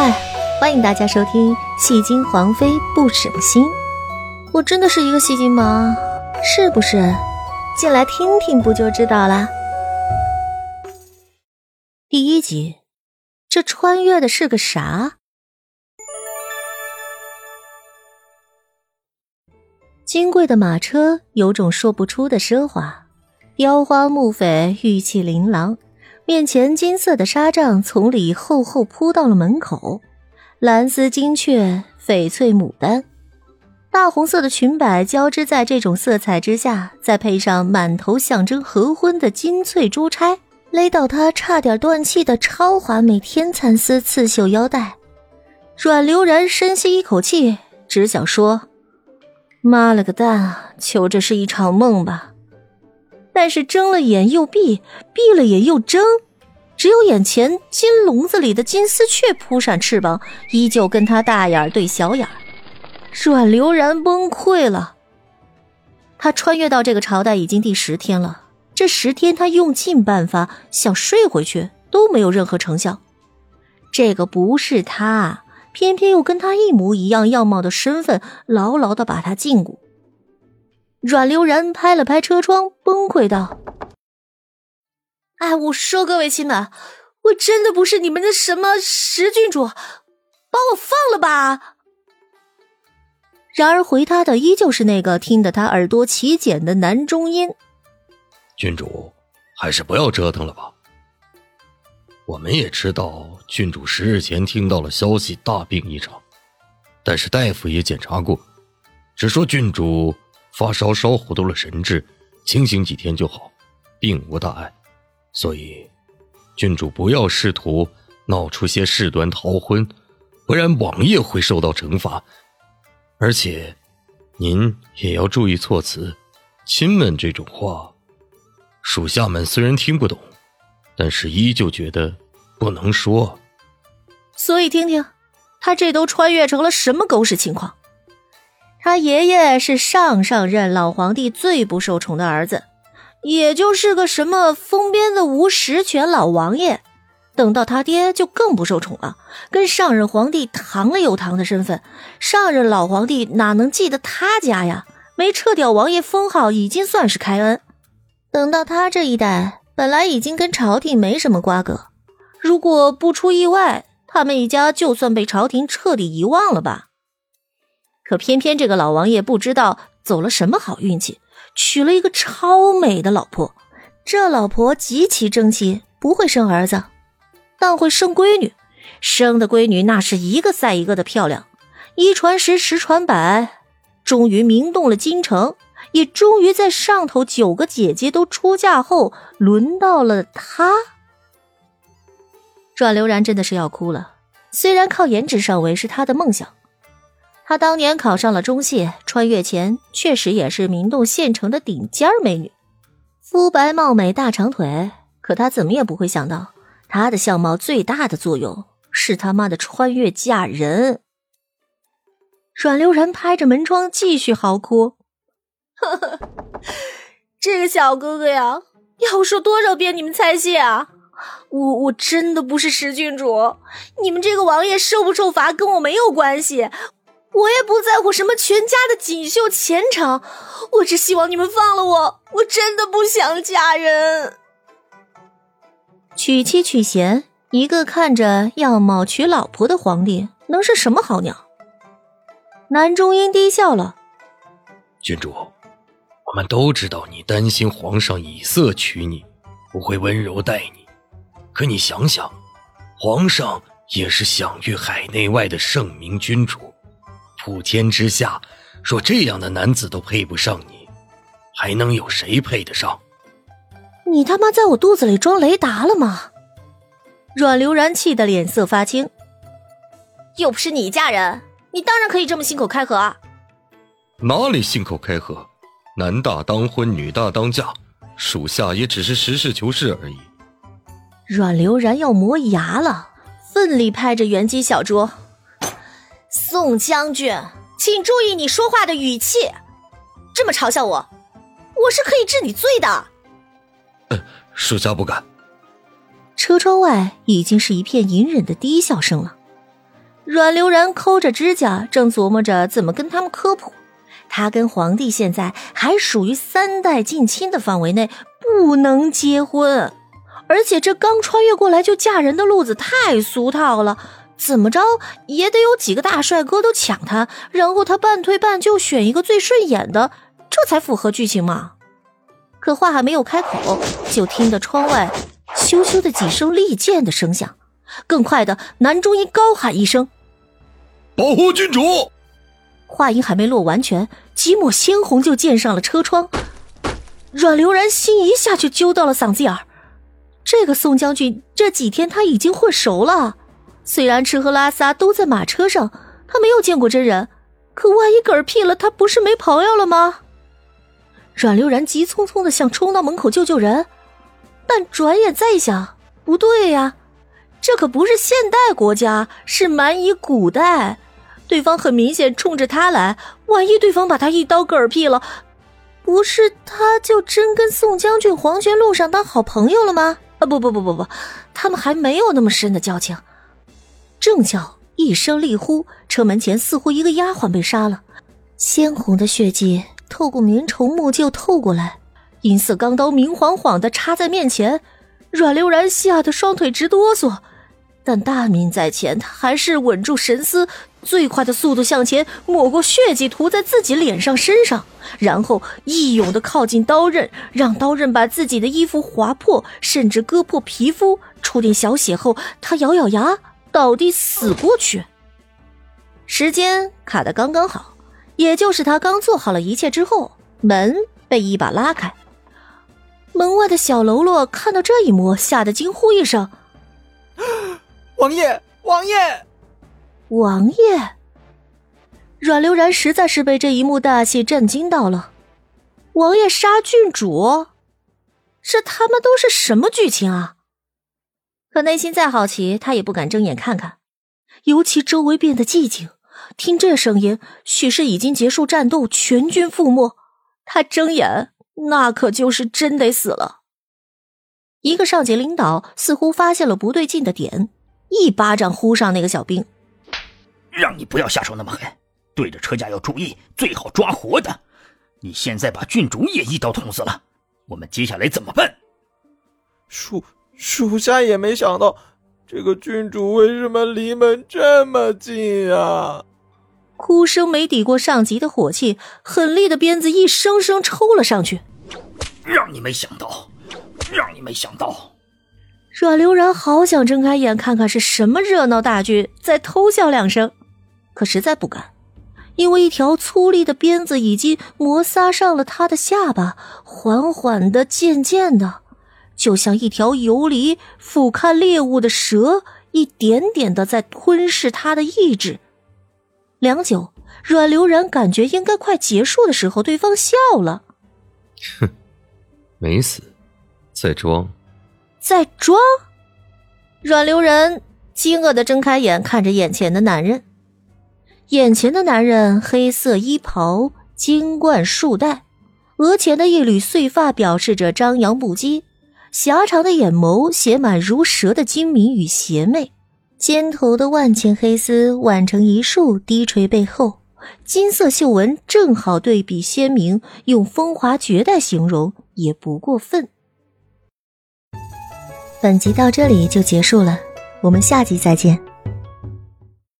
嗨，欢迎大家收听《戏精皇妃不省心》。我真的是一个戏精吗？是不是？进来听听不就知道啦。第一集，这穿越的是个啥？金贵的马车有种说不出的奢华，雕花木翡，玉器琳琅。面前金色的纱帐从里厚厚铺到了门口，蓝丝金雀，翡翠牡丹，大红色的裙摆交织在这种色彩之下，再配上满头象征合婚的金翠珠钗，勒到她差点断气的超华美天蚕丝刺绣腰带，阮流然深吸一口气，只想说：“妈了个蛋啊！求这是一场梦吧。”但是睁了眼又闭，闭了眼又睁，只有眼前金笼子里的金丝雀扑闪翅膀，依旧跟他大眼对小眼。阮流然崩溃了。他穿越到这个朝代已经第十天了，这十天他用尽办法想睡回去都没有任何成效。这个不是他，偏偏又跟他一模一样样貌的身份，牢牢的把他禁锢。阮流然拍了拍车窗，崩溃道：“哎，我说各位亲们，我真的不是你们的什么石郡主，把我放了吧！”然而回他的依旧是那个听得他耳朵起茧的男中音：“郡主，还是不要折腾了吧。我们也知道郡主十日前听到了消息，大病一场，但是大夫也检查过，只说郡主。”发烧烧糊涂了神志，清醒几天就好，并无大碍。所以，郡主不要试图闹出些事端逃婚，不然王爷会受到惩罚。而且，您也要注意措辞。亲们这种话，属下们虽然听不懂，但是依旧觉得不能说。所以，听听他这都穿越成了什么狗屎情况？他爷爷是上上任老皇帝最不受宠的儿子，也就是个什么封边的无实权老王爷。等到他爹就更不受宠了，跟上任皇帝堂了有堂的身份，上任老皇帝哪能记得他家呀？没撤掉王爷封号已经算是开恩。等到他这一代，本来已经跟朝廷没什么瓜葛，如果不出意外，他们一家就算被朝廷彻底遗忘了吧。可偏偏这个老王爷不知道走了什么好运气，娶了一个超美的老婆。这老婆极其争气，不会生儿子，但会生闺女。生的闺女那是一个赛一个的漂亮，一传十，十传百，终于名动了京城。也终于在上头九个姐姐都出嫁后，轮到了他。阮流然真的是要哭了。虽然靠颜值上位是他的梦想。她当年考上了中戏，穿越前确实也是明洞县城的顶尖美女，肤白貌美大长腿。可她怎么也不会想到，她的相貌最大的作用是他妈的穿越嫁人。阮流然拍着门窗继续嚎哭：“呵呵，这个小哥哥呀，要说多少遍你们才信啊？我我真的不是石郡主，你们这个王爷受不受罚跟我没有关系。”我也不在乎什么全家的锦绣前程，我只希望你们放了我。我真的不想嫁人。娶妻娶贤，一个看着样貌娶老婆的皇帝，能是什么好鸟？南中音低笑了，郡主，我们都知道你担心皇上以色娶你，不会温柔待你。可你想想，皇上也是享誉海内外的圣明君主。普天之下，若这样的男子都配不上你，还能有谁配得上？你他妈在我肚子里装雷达了吗？阮流然气得脸色发青。又不是你嫁人，你当然可以这么信口开河啊！哪里信口开河？男大当婚，女大当嫁，属下也只是实事求是而已。阮流然要磨牙了，奋力拍着圆机小桌。宋将军，请注意你说话的语气，这么嘲笑我，我是可以治你罪的。呃，属下不敢。车窗外已经是一片隐忍的低笑声了。阮流然抠着指甲，正琢磨着怎么跟他们科普。他跟皇帝现在还属于三代近亲的范围内，不能结婚。而且这刚穿越过来就嫁人的路子太俗套了，怎么着也得有几个大帅哥都抢他，然后他半推半就选一个最顺眼的，这才符合剧情嘛。可话还没有开口，就听得窗外咻咻的几声利剑的声响，更快的男中音高喊一声：“保护郡主！”话音还没落完全，几抹鲜红就溅上了车窗。阮流然心一下就揪到了嗓子眼儿。这个宋将军这几天他已经混熟了，虽然吃喝拉撒都在马车上，他没有见过真人，可万一嗝屁了，他不是没朋友了吗？阮流然急匆匆的想冲到门口救救人，但转眼再一想，不对呀，这可不是现代国家，是蛮夷古代。对方很明显冲着他来，万一对方把他一刀嗝屁了，不是他就真跟宋将军黄泉路上当好朋友了吗？啊不不不不不，他们还没有那么深的交情。正巧一声厉呼，车门前似乎一个丫鬟被杀了，鲜红的血迹透过棉绸木就透过来，银色钢刀明晃晃的插在面前，阮流然吓得双腿直哆嗦。但大明在前，他还是稳住神思，最快的速度向前，抹过血迹，涂在自己脸上、身上，然后义勇的靠近刀刃，让刀刃把自己的衣服划破，甚至割破皮肤，出点小血后，他咬咬牙，倒地死过去。时间卡的刚刚好，也就是他刚做好了一切之后，门被一把拉开，门外的小喽啰看到这一幕，吓得惊呼一声。王爷，王爷，王爷！阮流然实在是被这一幕大戏震惊到了。王爷杀郡主，这他妈都是什么剧情啊？可内心再好奇，他也不敢睁眼看看。尤其周围变得寂静，听这声音，许是已经结束战斗，全军覆没。他睁眼，那可就是真得死了。一个上级领导似乎发现了不对劲的点。一巴掌呼上那个小兵，让你不要下手那么狠，对着车架要注意，最好抓活的。你现在把郡主也一刀捅死了，我们接下来怎么办？属属下也没想到，这个郡主为什么离门这么近啊！哭声没抵过上级的火气，狠厉的鞭子一声声抽了上去。让你没想到，让你没想到。阮流然好想睁开眼看看是什么热闹大剧，再偷笑两声，可实在不敢，因为一条粗粝的鞭子已经摩擦上了他的下巴，缓缓的、渐渐的，就像一条游离俯瞰猎物的蛇，一点点的在吞噬他的意志。良久，阮流然感觉应该快结束的时候，对方笑了：“哼，没死，在装。”在装，阮流人惊愕的睁开眼，看着眼前的男人。眼前的男人黑色衣袍，金冠束带，额前的一缕碎发表示着张扬不羁，狭长的眼眸写满如蛇的精明与邪魅，肩头的万千黑丝挽成一束，低垂背后，金色绣纹正好对比鲜明，用风华绝代形容也不过分。本集到这里就结束了，我们下集再见。